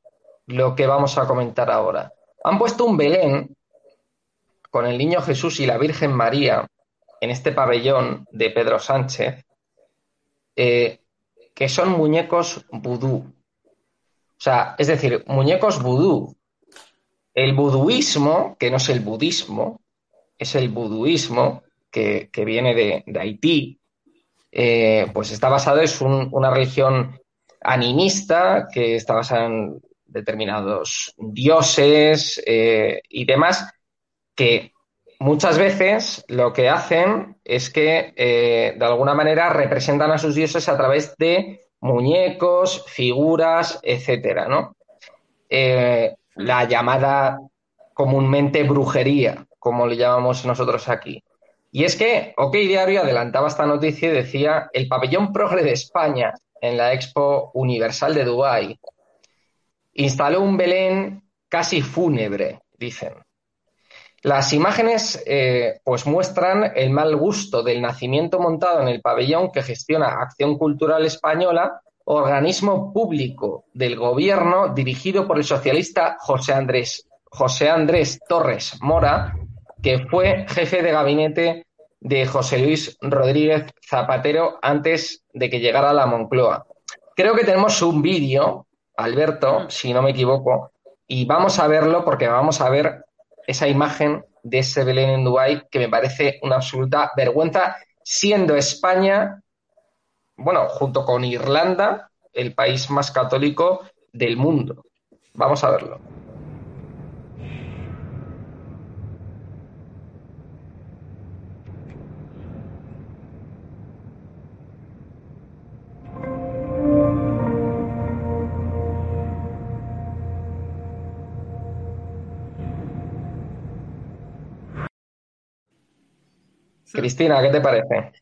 lo que vamos a comentar ahora. Han puesto un Belén con el niño Jesús y la Virgen María en este pabellón de Pedro Sánchez, eh, que son muñecos vudú. O sea, es decir, muñecos vudú. El buduismo, que no es el budismo, es el buduismo que, viene de, Haití, eh, pues está basado, es una religión animista que está basada en determinados dioses eh, y demás, que muchas veces lo que hacen es que eh, de alguna manera representan a sus dioses a través de muñecos, figuras, etcétera, ¿no? Eh, la llamada comúnmente brujería, como le llamamos nosotros aquí. Y es que OK Diario adelantaba esta noticia y decía el pabellón progre de España en la Expo Universal de Dubái instaló un Belén casi fúnebre, dicen. Las imágenes eh, pues muestran el mal gusto del nacimiento montado en el pabellón que gestiona Acción Cultural Española, organismo público del gobierno dirigido por el socialista José Andrés, José Andrés Torres Mora, que fue jefe de gabinete de José Luis Rodríguez Zapatero antes de que llegara a la Moncloa. Creo que tenemos un vídeo, Alberto, si no me equivoco, y vamos a verlo porque vamos a ver esa imagen de ese Belén en Dubái que me parece una absoluta vergüenza, siendo España, bueno, junto con Irlanda, el país más católico del mundo. Vamos a verlo. Cristina, ¿qué te parece?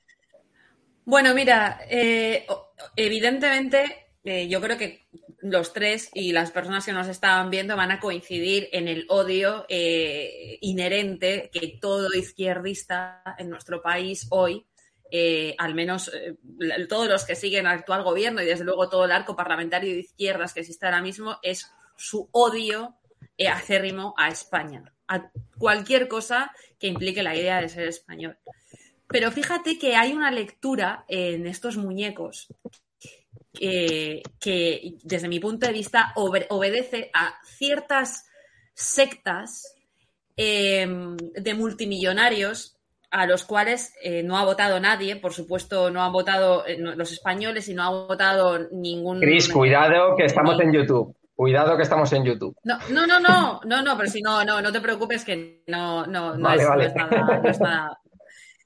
Bueno, mira, eh, evidentemente eh, yo creo que los tres y las personas que nos estaban viendo van a coincidir en el odio eh, inherente que todo izquierdista en nuestro país hoy, al menos todos los que siguen al actual gobierno y desde luego todo el arco parlamentario de izquierdas que existe ahora mismo, es su odio acérrimo a España, a cualquier cosa que implique la idea de ser español. Pero fíjate que hay una lectura en estos muñecos que, desde mi punto de vista, obedece a ciertas sectas em, de multimillonarios a los cuales eh, no ha votado nadie, por supuesto no han votado eh, los españoles y no ha votado ningún... Cris, cuidado que estamos en YouTube. Cuidado que estamos en YouTube. No, no, no, no, no, no, pero si no, no, no te preocupes que no, no, no, es, nada, no es nada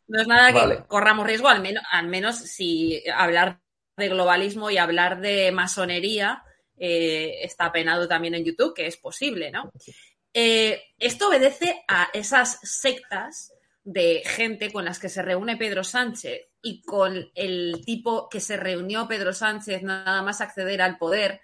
no es nada que corramos riesgo, al menos, al menos si hablar de globalismo y hablar de masonería eh, está penado también en YouTube, que es posible, ¿no? Eh, esto obedece a esas sectas de gente con las que se reúne Pedro Sánchez y con el tipo que se reunió Pedro Sánchez nada más acceder al poder,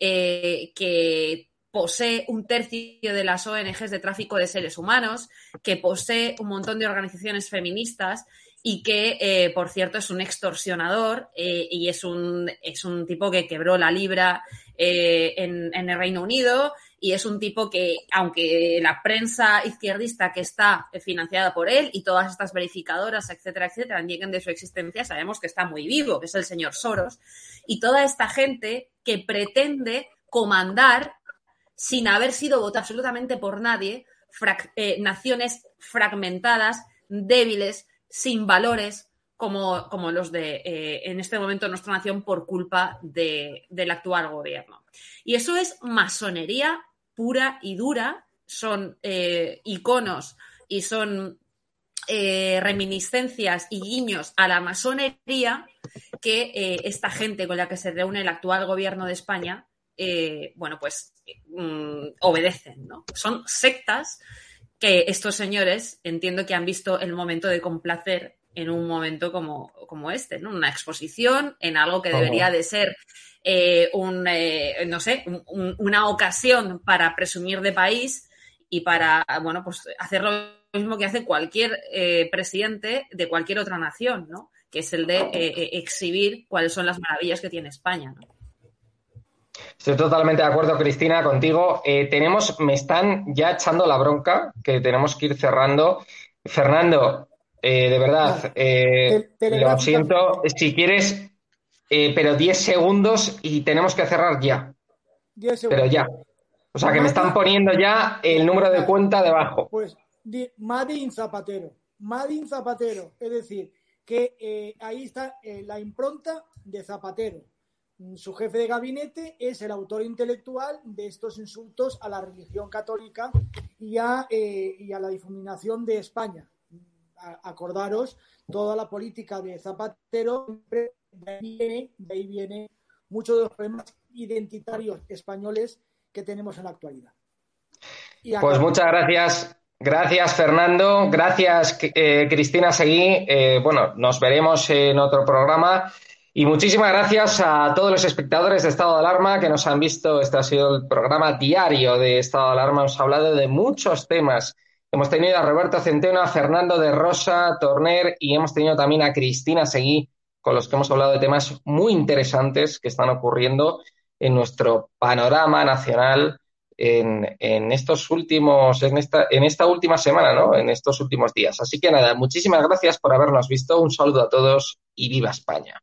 eh, que posee un tercio de las ONGs de tráfico de seres humanos, que posee un montón de organizaciones feministas y que, eh, por cierto, es un extorsionador eh, y es un, es un tipo que quebró la libra eh, en, en, el Reino Unido y es un tipo que, aunque la prensa izquierdista que está financiada por él y todas estas verificadoras, etcétera, etcétera, nieguen de su existencia, sabemos que está muy vivo, que es el señor Soros, y toda esta gente que pretende comandar sin haber sido votado absolutamente por nadie, eh, naciones fragmentadas, débiles, sin valores, como, como los de, eh, en este momento, nuestra nación por culpa del actual gobierno. Y eso es masonería pura y dura, son eh, iconos y son reminiscencias y guiños a la masonería que esta gente con la que se reúne el actual gobierno de España, bueno, pues Mm, obedecen, ¿no? Son sectas que estos señores entiendo que han visto el momento de complacer en un momento como, como este, ¿no? Una exposición en algo que debería de ser eh, un, eh, no sé, una ocasión para presumir de país y para, bueno, pues hacer lo mismo que hace cualquier eh, presidente de cualquier otra nación, ¿no? Que es el de exhibir cuáles son las maravillas que tiene España, ¿no? Estoy totalmente de acuerdo, Cristina, contigo. Eh, tenemos, me están ya echando la bronca, que tenemos que ir cerrando. Fernando, eh, de verdad, eh, lo siento. Si quieres, pero 10 segundos y tenemos que cerrar ya. 10 segundos. Pero ya. O sea, que me están poniendo ya el número de cuenta debajo. Pues, Madin Zapatero. Madin Zapatero. Es decir, que ahí está la impronta de Zapatero su jefe de gabinete es el autor intelectual de estos insultos a la religión católica y a, eh, la difuminación de España. Acordaros, toda la política de Zapatero, de ahí viene, de ahí viene muchos de los problemas identitarios españoles que tenemos en la actualidad. pues muchas gracias. Gracias, Fernando. Gracias, eh, Cristina Seguí. Eh, bueno, nos veremos en otro programa. Y muchísimas gracias a todos los espectadores de Estado de Alarma que nos han visto. Este ha sido el programa diario de Estado de Alarma. Hemos hablado de muchos temas. Hemos tenido a Roberto Centeno, a Fernando de Rosa, Torner y hemos tenido también a Cristina Seguí, con los que hemos hablado de temas muy interesantes que están ocurriendo en nuestro panorama nacional en, en, estos últimos, en esta, en esta última semana, ¿no? En estos últimos días. Así que nada, muchísimas gracias por habernos visto. Un saludo a todos y viva España.